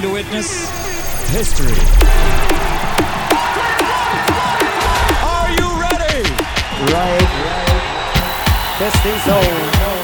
we are going to witness history. Are you ready? Right. Testing zone. Are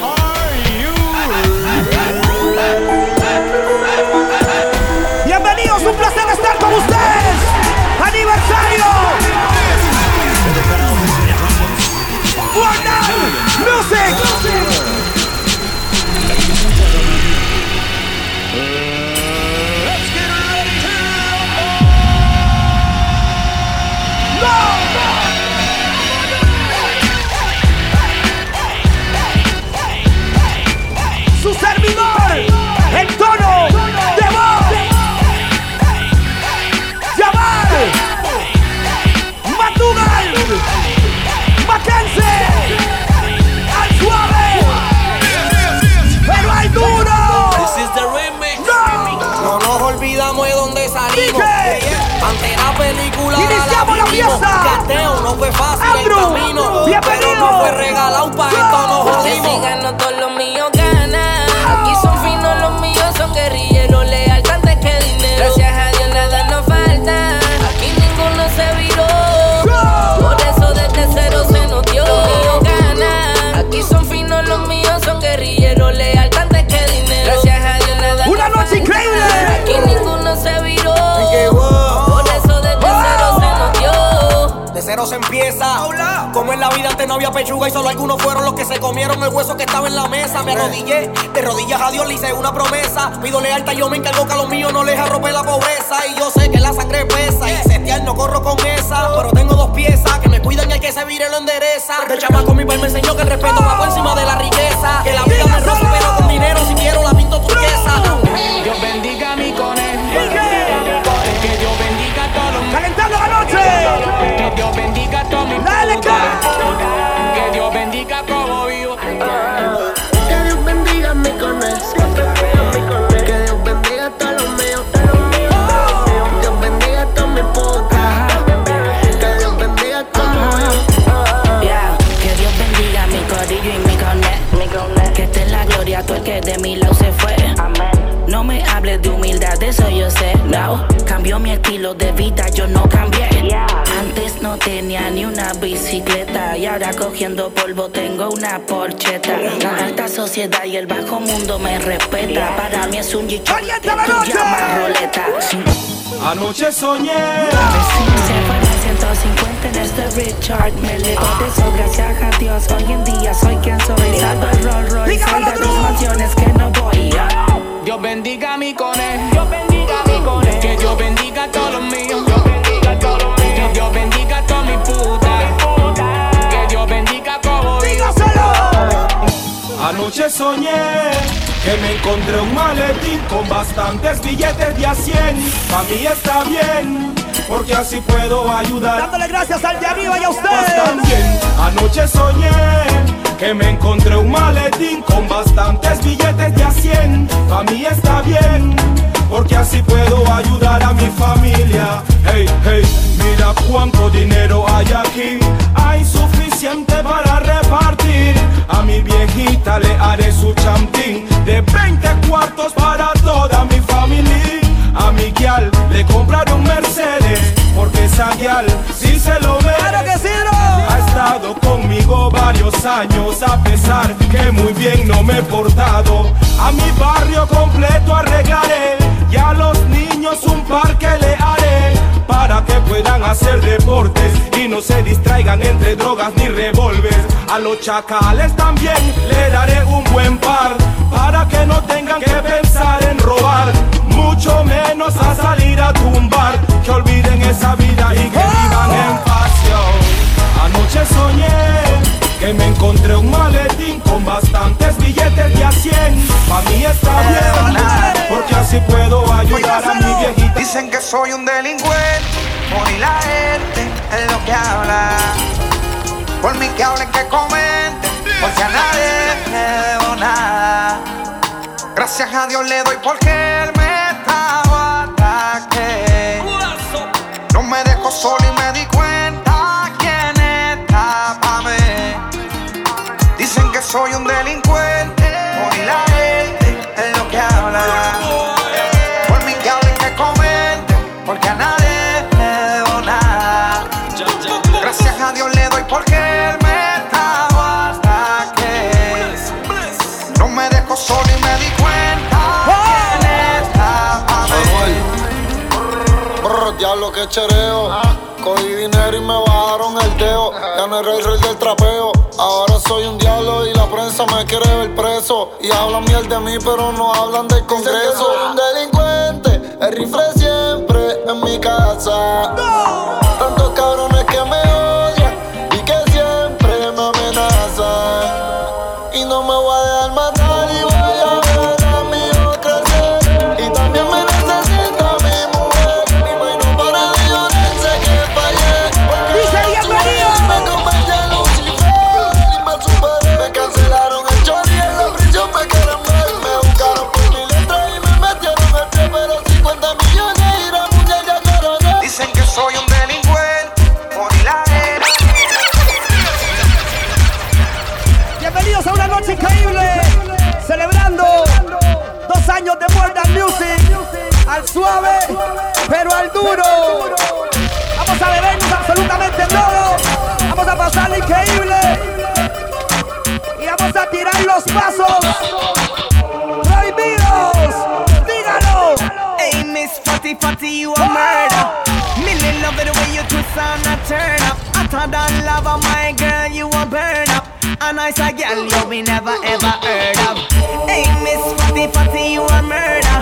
fue regalado para esto nos jodimos. Si gano todos los míos ganan. Aquí son finos, los míos son guerrilleros, leal antes que dinero. Gracias a Dios nada nos falta. Aquí ninguno se viró. Por eso desde cero se nos dio. Los míos ganan. Aquí son finos, los míos son guerrilleros, leal cero se empieza. Como en la vida antes no había pechuga y solo algunos fueron los que se comieron el hueso que estaba en la mesa. Me arrodillé, de rodillas a Dios le hice una promesa. Pido lealtad, yo me encargo que a los míos no les arrope la pobreza. Y yo sé que la sangre pesa y setear no corro con esa. Pero tengo dos piezas que me cuidan y el que se vire lo endereza. De chamaco mi padre me enseñó que el respeto va por encima de la riqueza. Que la vida me roza, pero con dinero si quiero la pinto turquesa. Dios bendiga mi conejo. Que Dios bendiga a todos Que Dios bendiga a todos mis Dale. Que Dios bendiga como vivo. Que Dios bendiga mi conejo. Que Dios bendiga a todos los míos. Dios bendiga a todos mis putas. Que Dios bendiga como yo. Que Dios bendiga mi corillo y mi connect. Que esté la gloria todo el que de mi lado se fue. No me hables de humildad, de eso yo sé. No, cambió mi estilo de vida, ahora cogiendo polvo tengo una porcheta. La alta sociedad y el bajo mundo me respeta. Para mí es un chicho tú noche. llamas roleta. Anoche soñé. Se fueron 150 en este Richard Me legó de eso, gracias a Dios Hoy en día soy quien soy Salvo el Rolls Royce de tus mansiones que no voy Dios bendiga mi conejo. Dios bendiga mi conejo. Que Dios bendiga a todos los míos. Anoche soñé que me encontré un maletín con bastantes billetes de a 100. Pa' mí está bien, porque así puedo ayudar Dándole gracias al de arriba y a ustedes. también. Anoche soñé que me encontré un maletín con bastantes billetes de a 100. Pa' mí está bien, porque así puedo ayudar a mi familia. Hey, hey, mira cuánto dinero hay aquí. Hay suficiente para repartir. A mi viejita le haré su champín de 20 cuartos para toda mi familia. A mi guial le compraré un Mercedes, porque esa guial sí se lo Claro que merece. sí, bro. Ha estado conmigo varios años a pesar que muy bien no me he portado. A mi barrio completo arreglaré y a los niños un parque le haré para que puedan hacer deportes y no se distraigan entre drogas ni revólver. A los chacales también le daré un buen par para que no tengan que pensar en robar, mucho menos a salir a tumbar. Que olviden esa vida y que vivan en yo. Anoche soñé que me encontré un maletín con bastantes billetes de a 100. Pa' mí está bien, porque así puedo ayudar a mi viejita. Dicen que soy un delincuente, por la gente es lo que habla. Por mí que hablen, que comenten, porque a nadie le debo nada. Gracias a Dios le doy porque él me estaba ataque. No me dejó solo y me di cuenta quién está pa' mí. Dicen que soy un delincuente, diablo que chereo. Cogí dinero y me bajaron el dedo. Ya no era el rey del trapeo. Ahora soy un diablo y la prensa me quiere ver preso. Y hablan miel de mí, pero no hablan del congreso. Soy un delincuente, el rifle siempre en mi casa. Duro. Vamos a bebernos absolutamente todo, vamos a pasar increíble y vamos a tirar los pasos prohibidos. Dígalo. Hey, Miss Fatty Fatty, you a murder. Millie love it the way you twist and a turn up. Hotter than lava, my girl, you a burn up. A nice a girl you me never ever heard of. Hey, Miss Fatty Fatty, you a murder.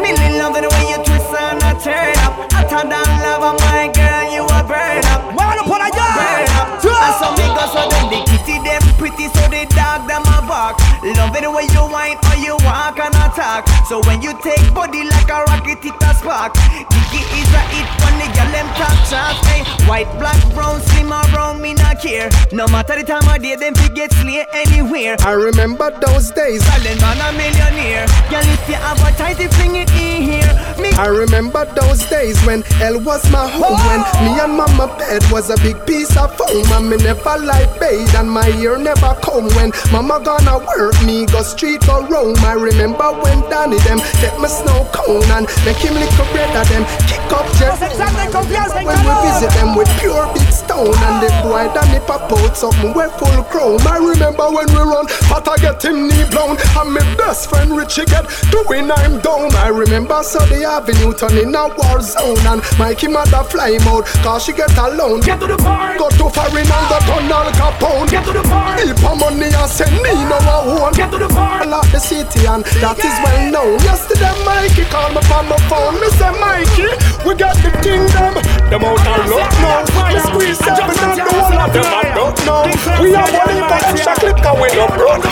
Millie love it the way you twist and a turn up. Hotter than lava, my girl, you a burn up. Muévalo por allá. Burn up. And so me go so them the kitty them pretty so the dog them a bark. Love it the way you whine or you walk and attack. So when you take body like a rocket, it a spark. Dicky is a hit when the girl them talk chat. Hey, white, black, brown, slim or brown, me not care. No matter the time of day, them fi get slay anywhere. I remember those days. Silent man a millionaire. Girl, if you have a tight, fling it in here. Me I remember those days when hell was my home. When me and mama bed was a big piece of foam. And me never like bathe and my ear never come. When mama gonna work, me go street or roam. I remember when Danny them get me snow cone and make him lick a bread of them. Kick up jet Los exámenes de when we visit them with pure big stone and the boy Danny pop out something we full chrome. I remember when we run, but I get him knee blown. And my best friend Richie get doing I'm down. I remember Sunday Avenue turning a war zone and Mikey mother fly him out cause she get alone. Get to the park. Go to foreign and go turn Al Capone. Get to the park. Heap of money and send Nino a home. Get to the park. I the city and that is well known. Yesterday Mikey called me from my phone. Me say Mikey, we got the kingdom. Them out of luck now. We squeeze seven and the whole of them I don't know. We are one but I'm shot clip cause we no broke.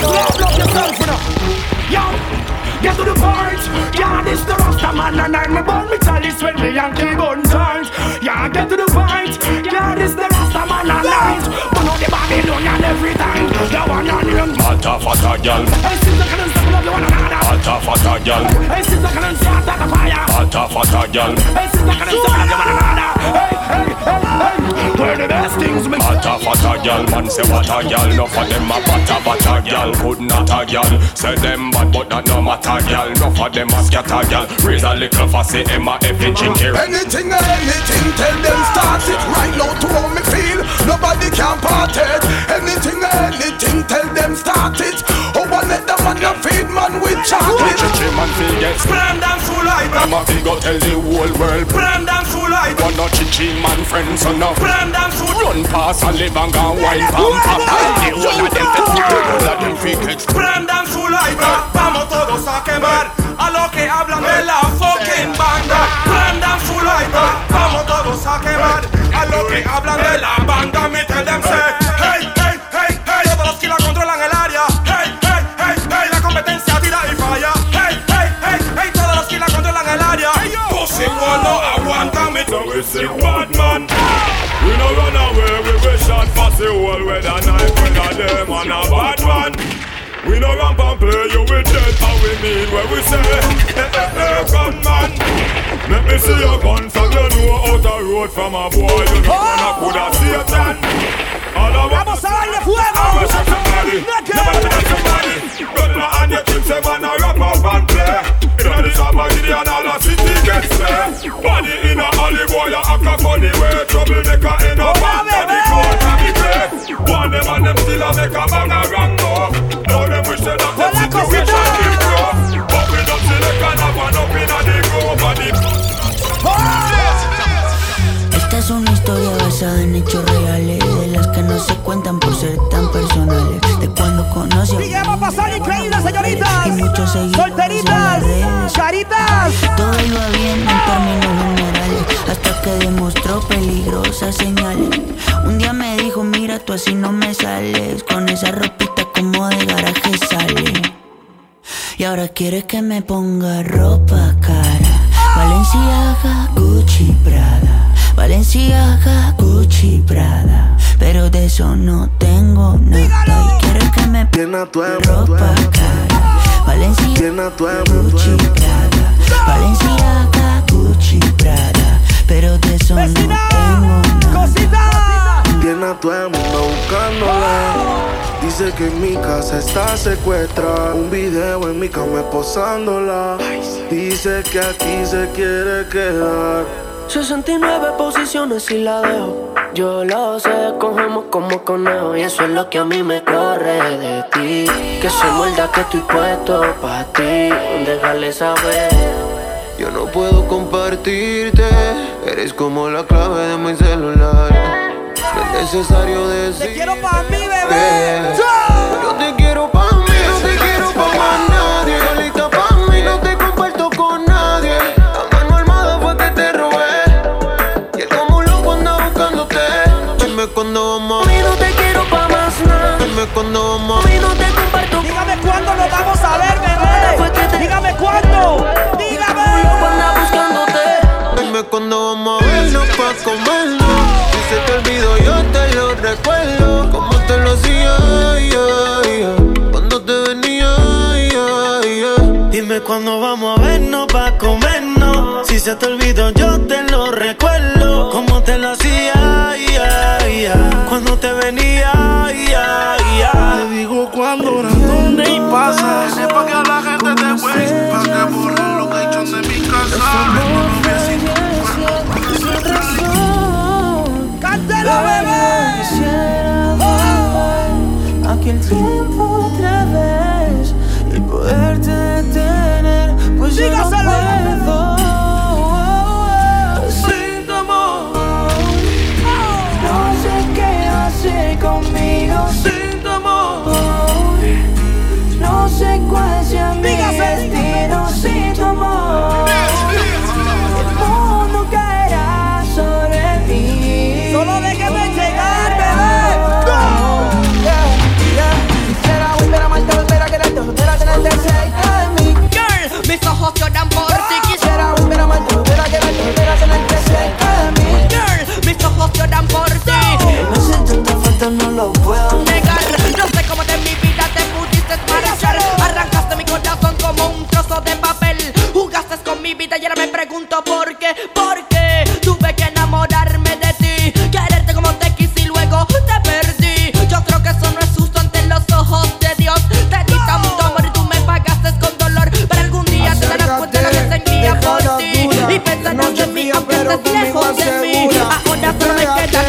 Yo, get to the point. Yeah, this the Rasta man and I'm about me chalice when me Yankee Fata fata gal, Hey, I can't stop love you one another. fata fata gal, Hey, since I can't start that fire. hey, hey. Where the best things me fata fata gal. Man say what a gal, no for them a fata fata gal. Could not a gal, say them bad but that no matter gal. No for them a scatter gal. Raise a little fussy Emma effing chinky. Anything or anything, tell them start it right now to how me feel. Nobody can part it. Anything or anything, tell them start it. Oh, I let the man a feed man with chocolate. Chichi man feel get Brand and full light. Them a feel go tell the whole world. Brand and full light. One no chichi man friends no. Brand and full Run past and live and go wine pam pam. The whole of them fit, the whole of them fit get Prendan su lighter, vamos todos a quemar a lo que hablan de la fucking banda. Prendan su lighter, vamos todos a quemar a lo que hablan de la banda. Me tell them say, Pussy one no aguanta me. So we say bad man. We no run away, we wish shot for the whole with a knife with a them and a bad man. We no ramp and play you with dead how we mean when we say Hey, hey, hey, gunman Let me see your gun from you know out the road from a boy You know gonna put a Satan All I want Vamos a darle fuego. I wish I somebody. Never let somebody. Gun my hand you think say man a rap up and play. Inna the shop a Gideon all the city say a you act a Esta es una historia basada en hechos reales. No se cuentan por ser tan personales. De cuando conocí a ¿Y qué va a pasar increíble, señoritas? Y muchos seguidores Solteritas, caritas. Todo iba bien en términos generales Hasta que demostró peligrosas señales Un día me dijo, mira tú así no me sales Con esa ropita como de garaje sale Y ahora quiere que me ponga ropa cara Valenciaga, Gucci, Prada Valenciaga, Gucci, Prada Pero de eso no tengo nada Y quiere que me Llena tu ropa cara Valenciaga, Gucci, Prada Valenciaga, Gucci, Prada Pero de eso no tengo nada. Viene a todo el mundo buscándola. Dice que en mi casa está secuestrada. Un video en mi cama posándola. Dice que aquí se quiere quedar. 69 posiciones y la dejo. Yo lo sé, cogemos como conejo. Y eso es lo que a mí me corre de ti. Que soy muerda que estoy puesto pa' ti. Déjale saber. Yo no puedo compartirte, eres como la clave de mi celular. No es necesario decir. Te quiero pa' mí, bebé. Yo te quiero pa' mí, no te quiero pa' más cuándo vamos a no te comparto Dígame cuándo nos vamos a ver, bebé. Dígame cuándo. Dígame. buscándote. Dime cuándo vamos a vernos pa' comernos. Si se te olvidó, yo te lo recuerdo. Como te lo hacía, yeah, yeah. cuando te venía, yeah, yeah. Dime cuándo vamos a vernos pa' comernos. Si se te olvidó, yo te lo recuerdo. Como te lo volver lo puedo Negar, no sé cómo de mi vida te pudiste marchar. Arrancaste mi corazón como un trozo de papel. Jugaste con mi vida y ahora me pregunto por qué. ¿Por qué tuve que enamorarme de ti? Quererte como te quise y luego te perdí. Yo creo que eso no es justo ante los ojos de Dios. Te di tanto amor y tú me pagaste con dolor. Pero algún día te darás cuenta lo que sentía por ti. Y pensarás en mí aunque estés lejos de mí. Ahora solo me quedan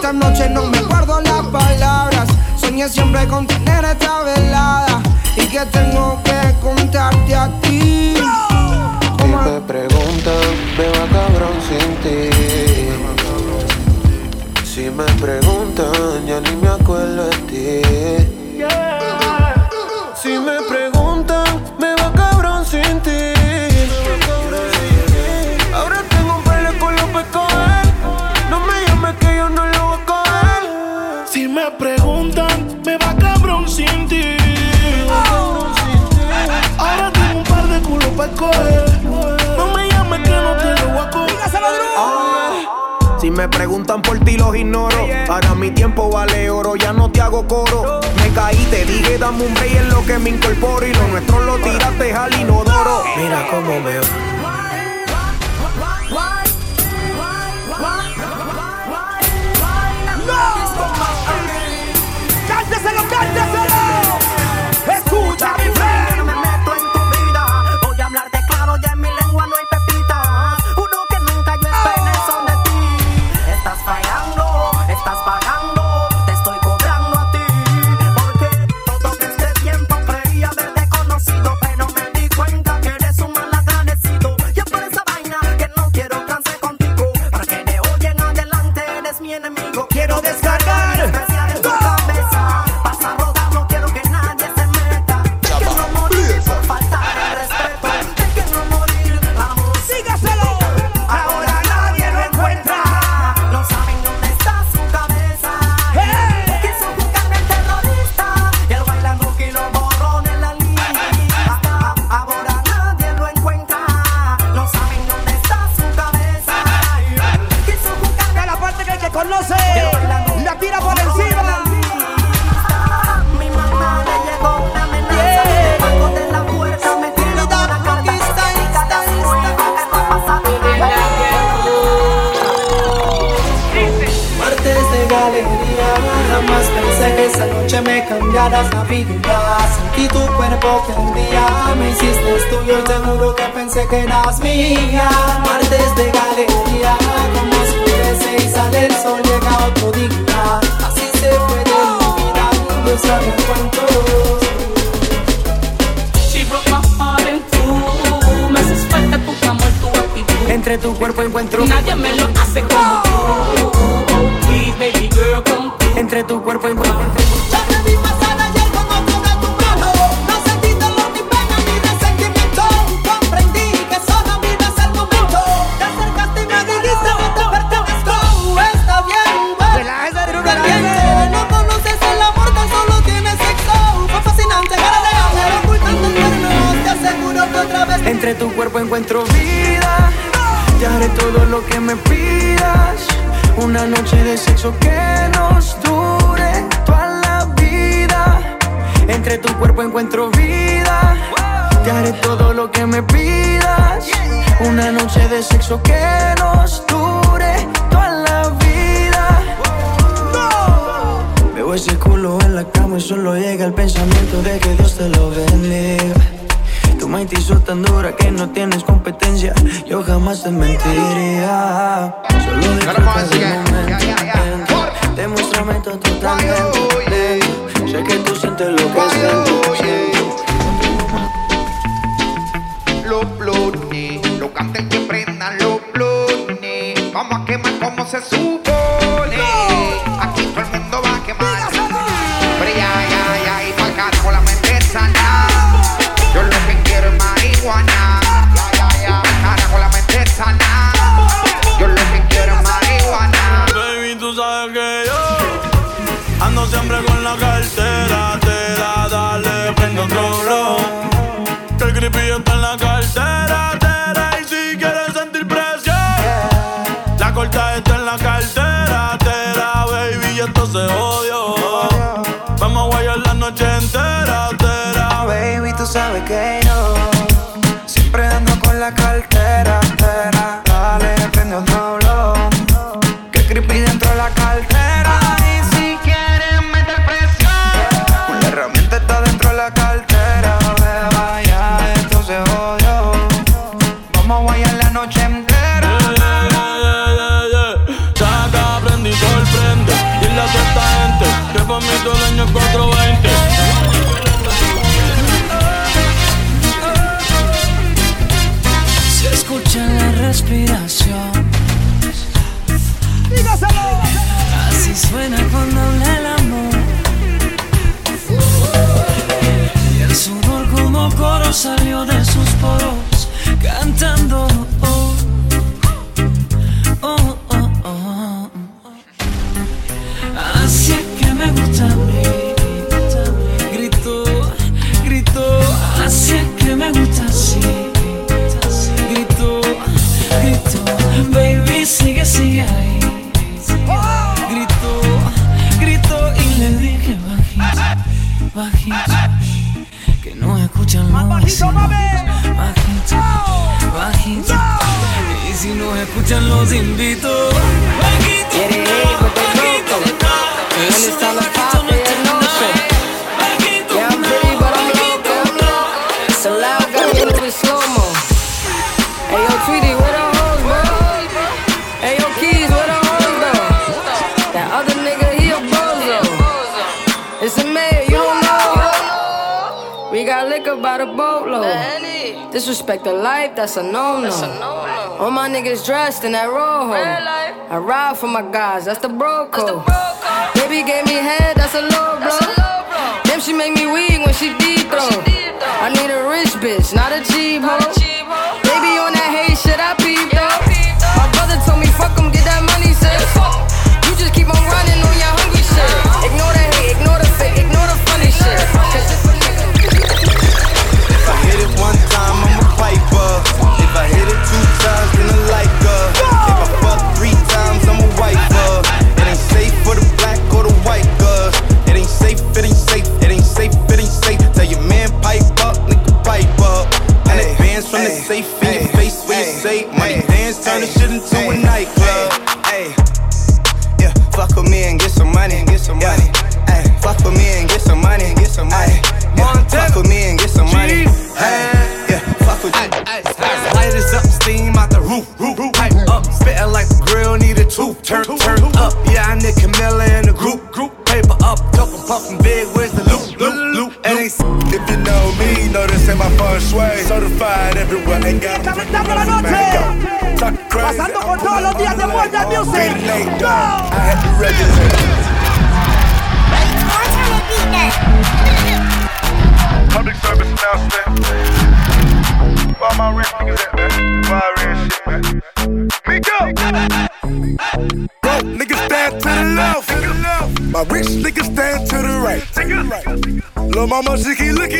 Esta noche no me guardo las palabras. Soñé siempre con tener esta velada y que tengo que contarte a ti. Si me preguntan, me va cabrón sin ti. Si me preguntan, ya ni me acuerdo de ti. Me preguntan por ti los ignoro. Ahora mi tiempo vale oro, ya no te hago coro. Me caí, te dije dame un break en lo que me incorporo. Y lo nuestro lo tiraste al inodoro. Mira cómo me hiciste tuyo Y seguro que pensé que eras mía Martes de galería Como oscurece y sale el sol llega otro día Así se puede olvidar No sabe cuánto She broke my heart in two. Me haces falta tu amor, tu actitud. Entre tu cuerpo encuentro Nadie me lo hace como tú. Oh, please, baby girl, come. Entre tu cuerpo encuentro Entre tu cuerpo encuentro vida. Te haré todo lo que me pidas. Una noche de sexo que nos dure toda la vida. Entre tu cuerpo encuentro vida. Te haré todo lo que me pidas. Una noche de sexo que nos dure toda la vida. Veo ese culo en la cama y solo llega el pensamiento de que Dios te lo bendiga Mente hizo tan dura que no tienes competencia Yo jamás te mentiría Solo disfruta del momento Demuéstrame todo tu talento lento. Sé que tú sientes lo que siento. Los blones, los canten que prendan los blones. Vamos a quemar como se supone. Cuando habla el amor. Y el sudor como coro salió de that's a no-no. All my niggas dressed in that rojo. I ride for my guys, that's the bro code. Baby gave me head, that's a low blow. Damn, she make me weak when she deep throw. I need a rich bitch, not a cheap hoe.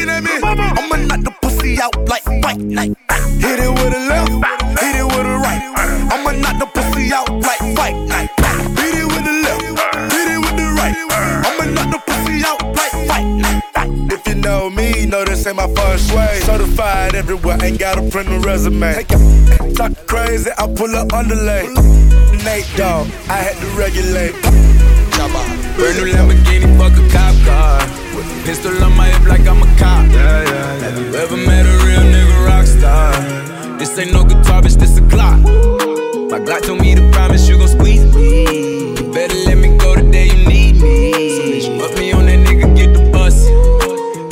She keep looking at me. I'ma knock the pussy out like fight night. Hit it with a left, hit it with a right. I'ma knock the pussy out like fight night. Hit it with the left, hit it with the right. I'ma knock the pussy out like fight night. If you know me, know this ain't my first shui. Certified everywhere, ain't gotta print a resume. Talk crazy, I pull up underlay. Nate Dogg, I had to regulate. Brand new Lamborghini, fuck a cop car. Pistol on my hip like I'm a cop. Yeah, yeah, Have you ever met a real nigga rock star? This ain't no guitar, bitch, this a Glock. My Glock told me to promise you gon' squeeze me. You better let me go the day you need me. So bitch, put me on that nigga, get the bus.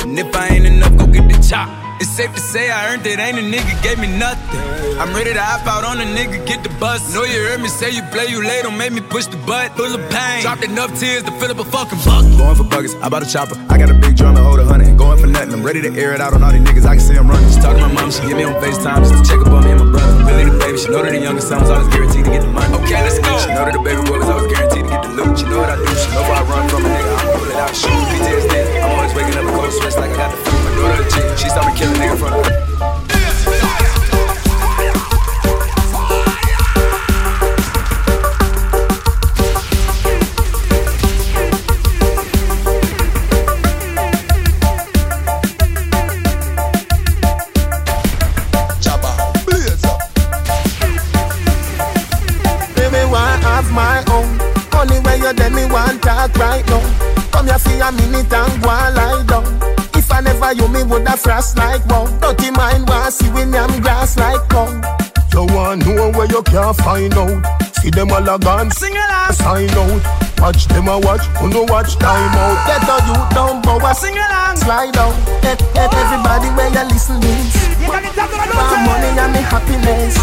And if I ain't enough, go get the chop. It's safe to say I earned it, ain't a nigga gave me nothing. I'm ready to hop out on a nigga, get the bus. Know you heard me say you play, you late, don't make me push the butt. Full of pain, dropped enough tears to fill up a fucking bucket. Going for buggers, I bought a chopper. I got a big drum and hold a hundred. Going for nothing, I'm ready to air it out on all these niggas. I can see I'm running. She talking to my mom, she get me on FaceTime just to check up on me and my brother. Really the baby, she know that the youngest son was always guaranteed to get the money. Okay, let's go. She know that the baby boy was always guaranteed to get the loot. She know what I do, she know where I run from a nigga. I'ma pull it out, shoot. PTSD, I'm always waking up a cold sweats like I got the she saw me kill a nigga in frost like wow. Dirty mind want see when I'm grass like cow. You want know where you can't find out. See them all a gone, sing along, sign out. Watch them a watch, who no watch time out. Get a you down, bow a sing along, slide down. Let, let everybody where you listen this. My money and me happiness.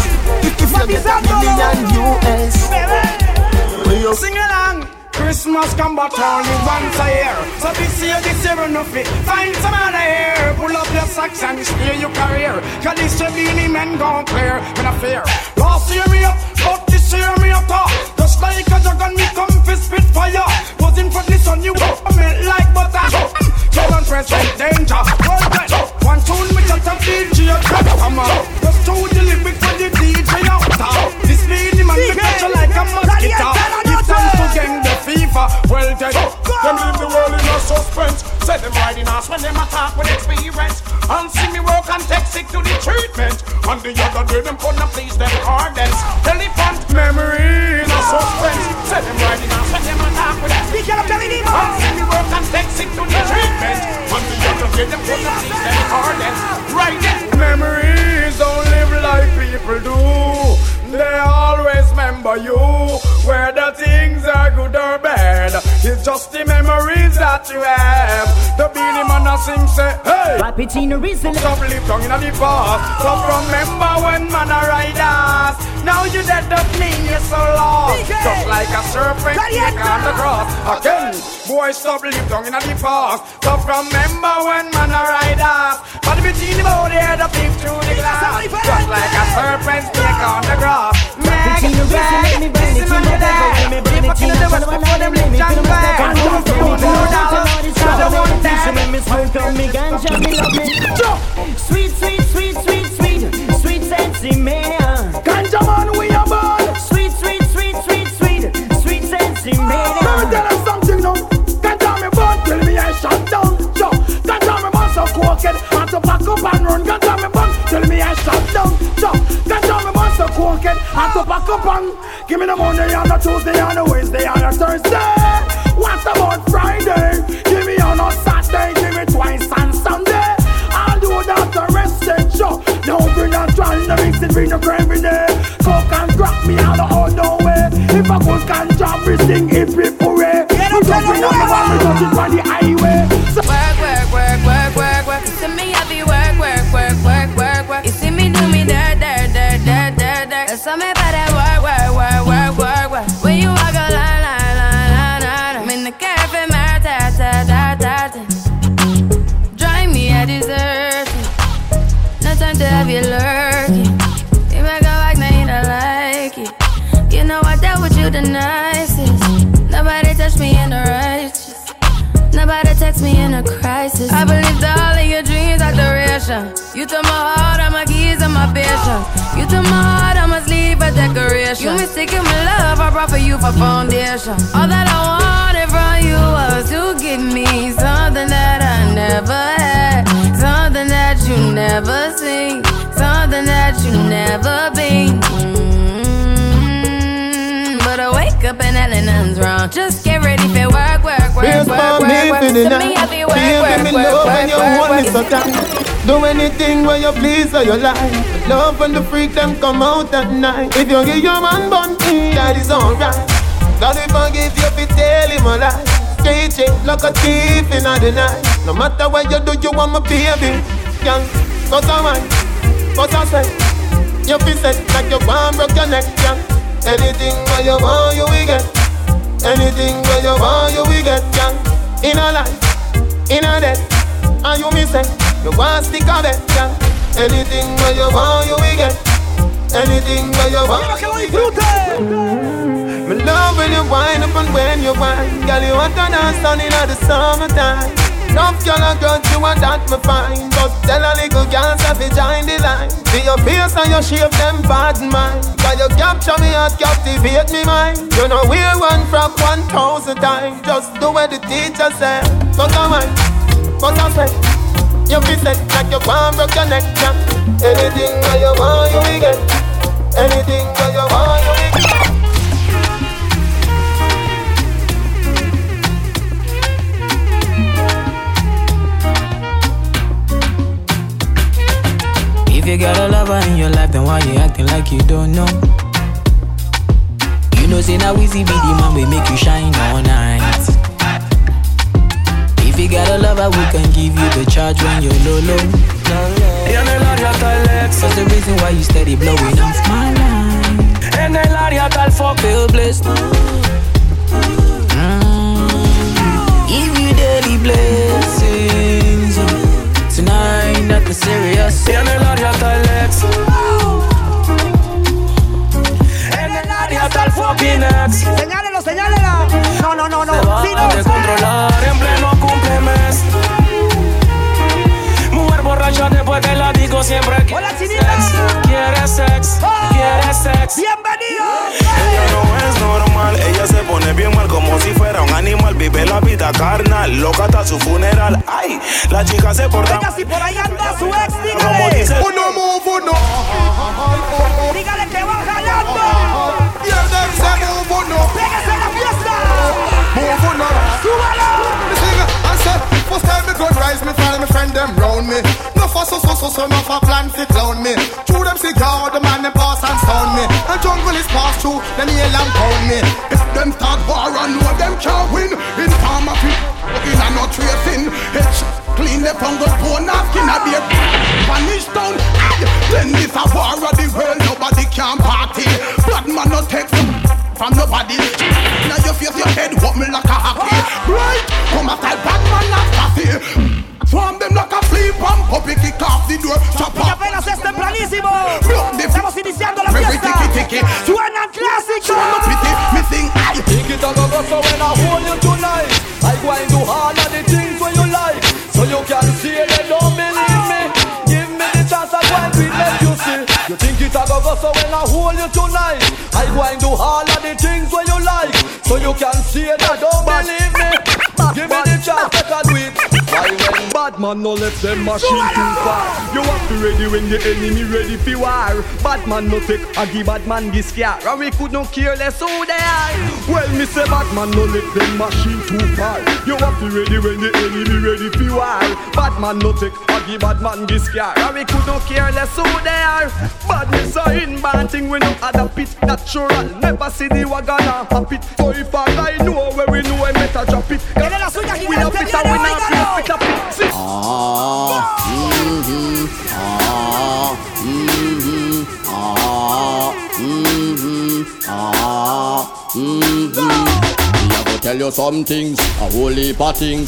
If, if you get a million US. Sing along. Christmas come but only once a year So this year, this year enough it. Find some other here Pull up your socks and steer your career. Cause this year Beenie Man gon' clear When I fear. Last year me up, but this year me up Just like a dragon me come fist spit fire Wasn't for this on you melt like butter. Children press with danger. World wet One tune me just a DJ Come on. Just two the lyrics for the DJ out This Beenie Man me catch you like a mosquito Well then Them leave the world in a suspense. Say them riding us when them attack with experience. And see me work and take sick to the treatment. And the other day them put the please them ardents Elephant memory in a suspense. Say them riding us when them attack with experience. And see me work and take sick to the treatment. And the other day them put the please them ardents Right Memories don't live like people do. They always remember you Whether things are good or bad. It's just the memories that you have. The Beenie Man a sing say Hey. Rapidino reason Stop live down in the past Stop remember when man a ride us Now you dead the fling you so lost Just like a serpent snake on the cross Again Boy stop live down in the past Stop remember when man a ride us But the Beenie Man there the peep through the glass Just like a serpent snake on the grass Rapidino reason let me bring it to my devil Let me bring it to my devil When I let me feel my devil Move from me to the Lord is God I want to teach me smoke on me ganja me love me Sweet sweet sweet sweet sweet sensi man. Ganja man, we are born. Sweet, sweet, sweet, sweet, sweet, sweet sensi man. Let me tell you something now. Ganja me born till me I shut down. Yo, ganja me born so crooked and to pack up and run. Ganja me born till me I shut down. Yo, ganja me born so crooked and to pack up and give me the Monday and the Tuesday and the Wednesday and the Thursday. What about Friday? Give me on a Saturday, give me twice. And in the crime in there. Coke and crack me out of all way. If I could can drop this thing, it's with hooray. Yeah, I'm up the one, me touch it on. You took my heart, all my keys, and my patience. You took my heart, I must leave a decoration. You mistaken my love, I brought for you for foundation. All that I wanted from you was to give me something that I never had, something that you never seen, something that you never been. Mm, But I wake up and nothing's wrong. Just get ready for work, work, work, Here's work, for work, me work. for the To me, night. happy work, Baby, work, me work, love work, when you work, hold me work. so tight. Do anything where you please or you like. Love when the freak them come out at night. If you give your man bun, that is alright. God if I give you, fi tell him a lie. Straight check like a thief in the night. No matter what you do, you want my baby. Young, cause I want, cause I say. You fi set like you want broke your neck, young. Anything where you want, you will get. Anything where you want, you will get, young. In a life, in a death, and you say, you want stick of it, young. Anything where you want, you will get. Anything where you want, you get. Me love when you wind up and when you whine Girl, you want to dance on in the summertime. Love girl and girl, you want that me fine. But tell a little girl to be join the line. See your face and your shape, them bad mind. Cause you capture me heart, captivate me mind. You know wear one from one thousand times. Just do what the teacher said. But I mind, but I say You feel set like you want broke your neck, yeah Anything that you want, you will get Anything that you want, you will get If you got a lover in your life, then why you acting like you don't know? You know, say now easy be the man we make you shine all night. If you got a lover, we can give you the charge when you're low low. Y en el área está el ex. That's the reason why you steady blowing off my line. En el área está el fuck. Feel blessed. Carnal, loca hasta su funeral. Ay, la chica se porta. Venga, si por ahí anda su ex, Como dígale. dice- Uno move, uno. Dígale que va jalando. Yeah, them say move on up. Pégase la fiesta. Move on up. First time me gun rise, me follow me friend them round me. No fuss, so, so, so, so, no for plan to clown me. Through them cigar, the man them pass and stone me. And jungle is pass through, them nail and pound me. If them start war and know them can't win, in farm of it, in a not tracing. It's clean the fungus bone off, skin a beer. Vanish down, aye. then this a war of the world, nobody can party. Blood man not take them from nobody. Now you face your head, what me like a hockey. Right, come a style bad man not coffee. Swarm them like a flea bomb, puppy kick off the door, chop Y off. apenas es tempranísimo. Block the Estamos iniciando la fiesta. Suenan think it a go go so when I hold you tonight. I go and do all of the things when you like. So you can see they don't believe me. Give me the chance I can Bad man no left them machine too far. You have to ready when the enemy ready for war. Bad man no take a give bad man this scare. And we could no care less who they are. Well, me say bad man no let them machine too far. You have to ready when the enemy ready for war. Bad man no take a give bad man this scare. And we could no care less who they are. Badness a inbound thing we no adapt it. Natural, never see the wagon and hop it. So if I know where we know I better drop it. We not fit and we not fit fit up it. Ah, mhm, ah, mhm, ah, mhm, ah, mhm. Me a go tell you some things, a whole heap of things.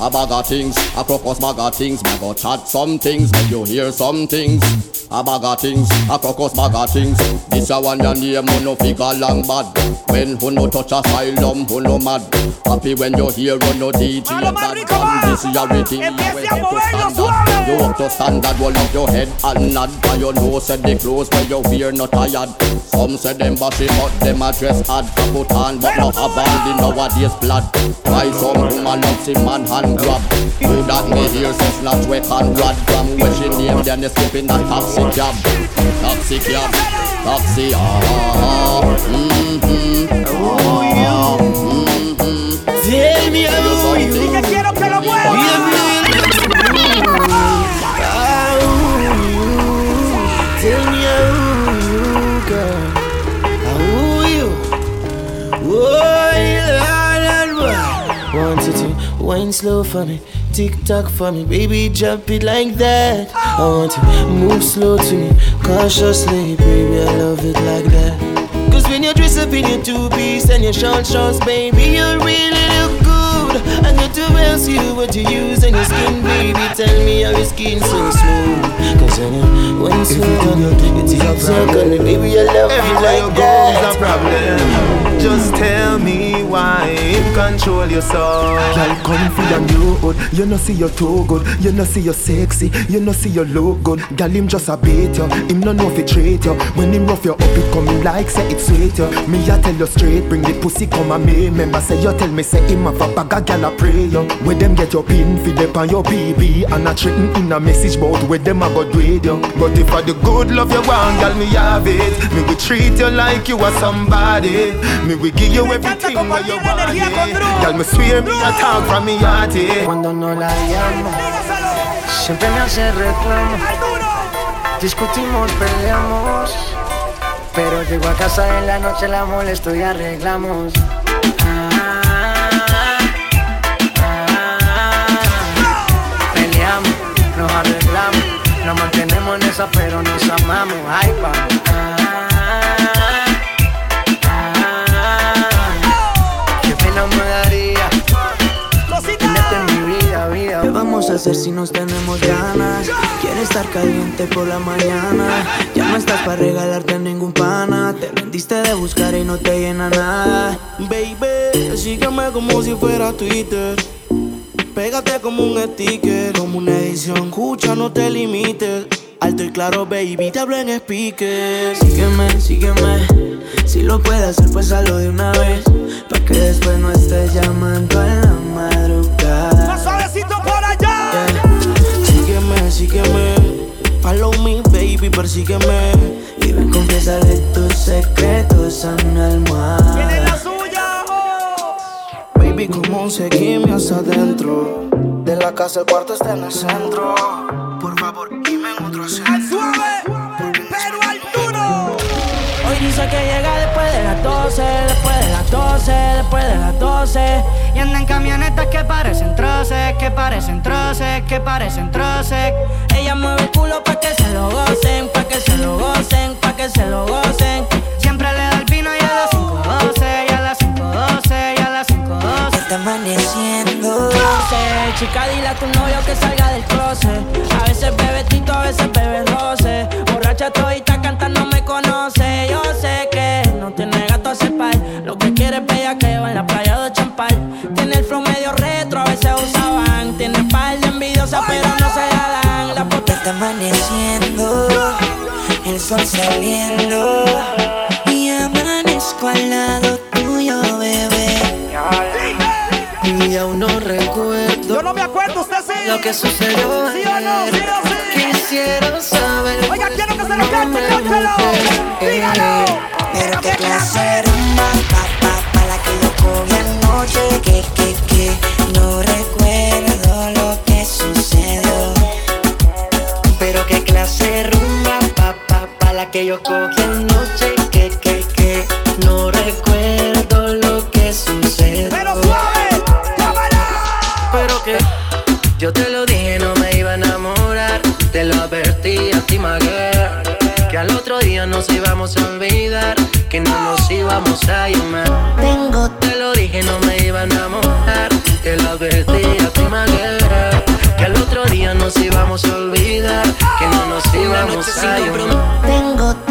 A bag of things, a crocus bag of things. Me go chat some things, make you hear some things. A bag of things, a crocus bag of things. This a one your name, who no figure long bad. When who no touch asylum, who no mad. Happy when you hear who no DJ and that drum. This is everything you have to standard. You up to standard, roll up your head and nod. Cause you know said the clothes where you wear not tired. Some say them bashy but them a dress hard. Put on but no have all the nowadays blood. Why some woman love see man hand grab. Who that me hear so snatch we can blood from where she name then they skip in that taxi cab. Taxi cab, taxi ah. Mm-hmm. Ah, mm-hmm. Tell me how you Y que quiero que lo Tell to wine slow for me, tick tock for me, baby, drop it like that. I want to move slow to me, cautiously, baby, I love it like that. Cause when you dress up in your two piece and your short shorts, baby, you really look good. I got to ask you what you use on your skin, baby. Tell me how your skin so smooth. Cause when you when slow you, you tick tock on me, baby, I love it Everywhere like that. Just tell me why him control your soul. Girl, come for your new hood. You know see you too good. You know see you sexy. You know see you look good. Girl, him just a bait you. Him no know fi treat you. When him rough you up, it in like say it's sweet you. Me I tell you straight, bring the pussy come and me. Remember say you tell me say him have a bag of girl a pray you. Where them get your pin fi dep on your BB and a threaten in a message bout where them a go do you. But if I the good love you want, girl, me have it. Me will treat you like you are somebody. Me will give you everything what you want. Girl, me swear me a talk from me heart. Cuando no la llamo, siempre me hace reclamo. Discutimos, peleamos. Pero llego a casa en la noche, la molesto y arreglamos. Peleamos, nos arreglamos. Nos mantenemos en esa, pero nos amamos. Ay, vamos. Hacer si nos tenemos ganas? Quiero estar caliente por la mañana. Ya no estás para regalarte ningún pana. Te rendiste de buscar y no te llena nada. Baby, sígueme como si fuera Twitter. Pégate como un sticker, como una edición. Escucha, no te limites. Alto y claro, baby, te hablo en speaker. Sígueme, sígueme. Si lo puedes hacer, pues hazlo de una vez. Pa' que después no estés llamando en la madrugada. Sígueme, sígueme. Follow me, baby, persígueme. Y ven, confiésale tus secretos a una almohada. Tiene la suya. Baby, como seguirme hasta adentro. De la casa, el cuarto está en el centro. Por favor, dime en otro acento. Suave, pero al duro. Hoy dice que llega después de las 12, después de las 12, después de las 12. Y anda en camionetas que parecen troces, que parecen troces, que parecen troces. Ella mueve el culo pa' que se lo gocen, pa' que se lo gocen, pa' que se lo gocen. Siempre le da el vino y a las 5.12, y a las 5.12, y a las 5.12. Está amaneciendo. Chica, dile a tu novio que salga del closet. A veces bebe tito, a veces bebe roce. Borracha todita cantando me conoce. Yo sé que no tiene gato a cepar. Lo que que va en la playa de champal. Tiene el flow medio retro, a veces usaban. Tiene par de envidiosas, pero no se la dan. La puta está amaneciendo. El sol saliendo. Y amanezco al lado tuyo, bebé. Y aún no recuerdo. Yo no me acuerdo, usted sí. lo que sucedió ¿Sí o no? ¿Sí o no? Quisiera saber. Oiga, quiero que se lo cante, cántelo. Dígalo. Pero qué clase rumba, la que que, no recuerdo lo que sucedió. Pero qué clase de rumba, pa, pa, pa, la que yo cogí anoche, que, que, que, no recuerdo lo que sucedió. Pero suave, Pero que yo te lo dije, no me iba a enamorar, te lo advertí a ti, my girl, que al otro día nos íbamos a olvidar, que no nos íbamos a llamar. Tengo vamos. a Tengo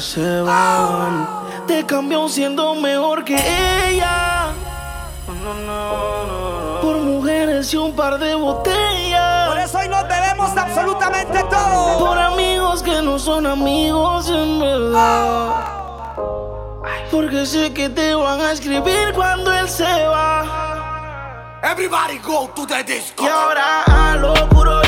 se van. Te cambió siendo mejor que ella. Por mujeres y un par de botellas. Por eso hoy nos debemos absolutamente todo. Por amigos que no son amigos en verdad. Porque sé que te van a escribir cuando él se va. Everybody go to the disco. Y ahora a lo puro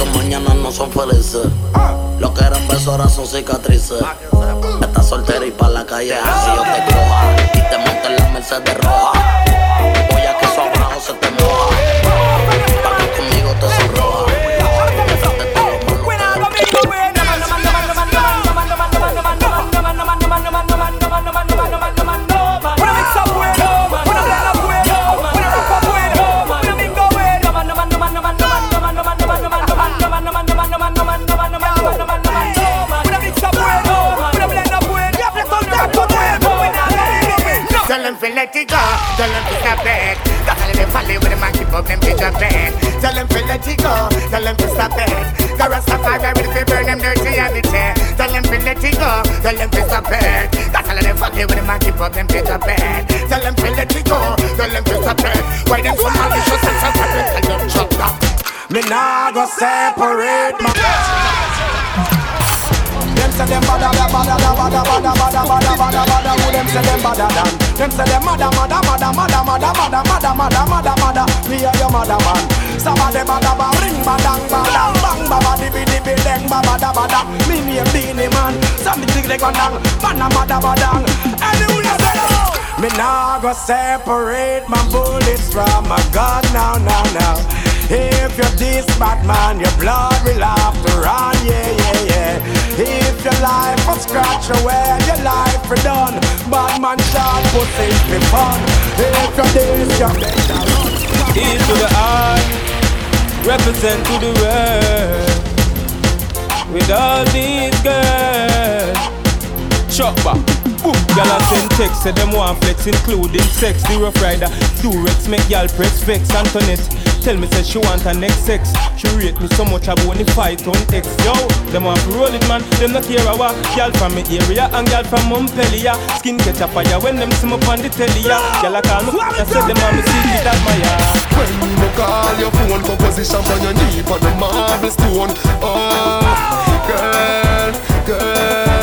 Son mañanas no son felices. Lo que eran besos ahora son cicatrices. Estás soltera y pa' la calle así yo te coja. Y te monte en la Mercedes roja. Tell them to stop it. That's how they follow with the man keep up them picture bed. Tell them feel let it go, tell them to stop it. The Rastafari with the burn them dirty habit. Tell them feel let it go, tell them to stop it. That's how they follow with the man keep up them bed. Tell them feel let it go, tell them to stop. Why them so malicious and? Tell them shut up. Me nah go separate my Them say them bada da bada da bada bada bada bada bada bada Who them say them bada dan Them say them mada mada mada mada mada mada mada mada mada mada Me a your mother man Sabade bada ba ring badang badang bang baba dibi dibi deng baba da bada Me name Beenie Man Some dig leg badang man a mada badang Anyway say Me nah go separate my bullets from my gun now now now if you're this bad man, your blood will have to run, yeah, yeah, yeah. If your life was scratch away, your life for done. Bad man shot pussy be fun. If you're this, you're better run. E to the I, represent to the world. With all these girls, chop back. Boom, Gyal a send text, say them want flex, including sex. The rough rider, Durex make y'all press vex. Antoinette, Tell me say she want her next sex. She rate me so much I wanna fight on X. Yo, them want to roll it man, them not care a what. Girl from me area and girl from Montpellier. Skin catch a fire when them see me on the telly. Girl I call me, I said them want me secret admire. When you call your phone for position on your knee for the marble stone. Oh, girl, girl.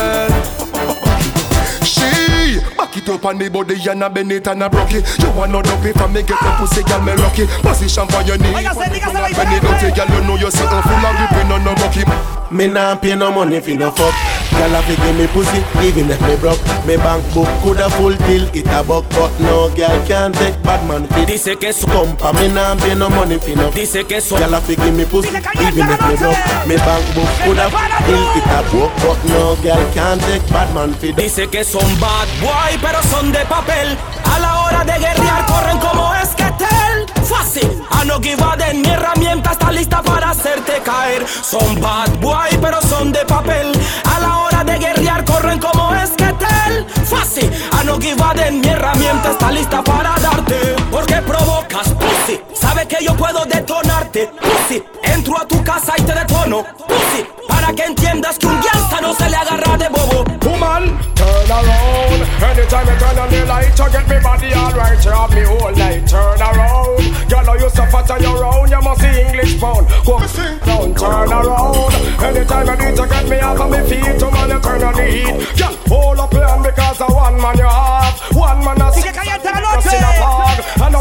She back it up on the body and a bend it and a broke it. You want no dopey from me get the pussy, girl me lucky. Position for your knee. When you don't take, girl you know you're sitting full of gripping on no bucky. Me nah pay no money fi no fuck. Girl a fi give me pussy even if me broke. Me bank book coulda full till it a buck But no girl can take bad man fi Dice que su compa Me nah pay no money fi no Dice que su Girl a fi give me pussy even if me broke. Me bank book coulda full till it a buck But no girl can take bad man fi Dice que son bad boy pero son de papel. A la hora de guerrear corren como esquetel. Fácil, a no give Mi herramienta está lista para hacerte caer. Son bad boy pero son de papel. A la hora de guerrear corren como esquetel. Fácil, a no give Mi herramienta está lista para darte. Porque provocas pussy. Sabe que yo puedo detonarte Pussy, entro a tu casa y te detono Pussy, para que entiendas que un gangsta no se le agarra de bobo. Woman, turn around. Anytime you turn on the light, you get me body alright. You have me whole night. Turn around. Girl, you so fat on your own, you must see English pound. Go down, turn around. Anytime you need to get me off of my feet, to man, you turn on the heat. Girl, hold up your hand because of one man you have. One man a Sigue caliente la noche.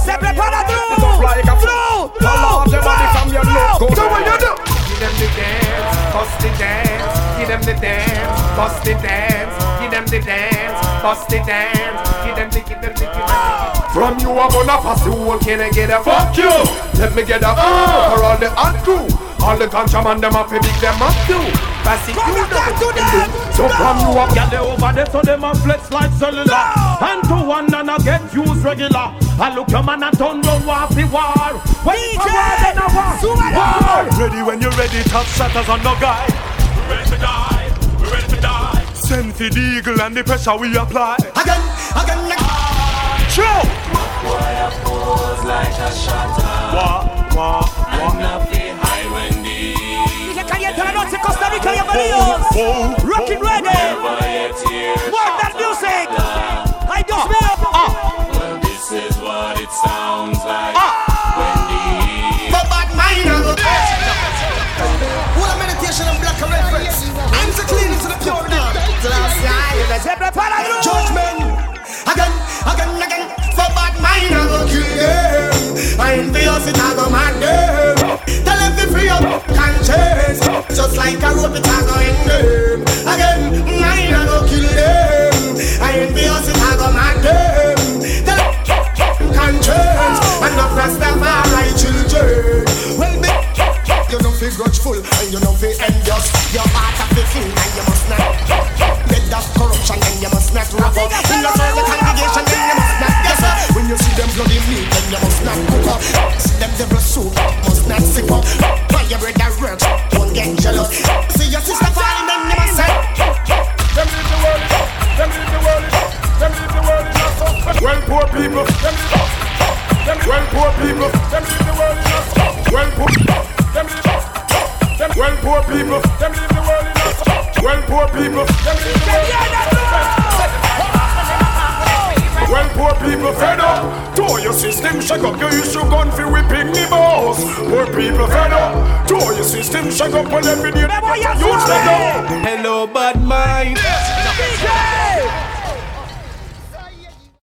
Se prepara It's up like a flow. Fall off the body from your look. Go So what you do? Give them the dance, bust the dance. Give them the dance, bust the dance. Give them the dance, bust the dance. Give them the, give them the, give them the. From you I'm gonna pass the whole can I get a fuck you? Let me get a uh, for all the hot crew. All the ganja man them up, big them up too. Pass it, you know what you can do. So from you up, get over there, so them a flex like cellular. And to one and I get used regular. I look your man and turn round off the war. When it's a war, then a war. War. Ready when you're ready, top shatters on no guy. We're ready to die, Send for the eagle and the pressure we apply. Again, again, again. Show. Boy, I pose like a shutter. Wah, wah, I'm not the high when the Sigue caliente la noche, Costa Rica, bienvenidos. Rockin' Fierce, it I go mad them. Tell them to free up conscience. Just like a rope, it eh? I go in them. Again, mine, I go kill them. I ain't fierce, it I go mad them. Tell them conscience. And the Rastafari children. Well, me, you know feel grudgeful and you know feel envious. Your heart have to feel and you must not get that corruption and you must not wrap up. In the congregation then you must not guess up. When you see them bloody meat then you must not cook up. Them devil soup must not sip up. Your bread that works won't get jealous. See your sister falling you must say. Them leave the world, them leave the world, them leave the world in a. Well, poor people, them leave them, well, poor people, them leave the world in a. Well, poor, them leave them, well, poor people, them leave the world in a. Well, poor people, them leave the world in suffering. Well, poor people fed up. To your system, shake up your issue gun for whipping me boss. Poor people fed up. To your system, shake up on every day. You stand up. Hello bad mind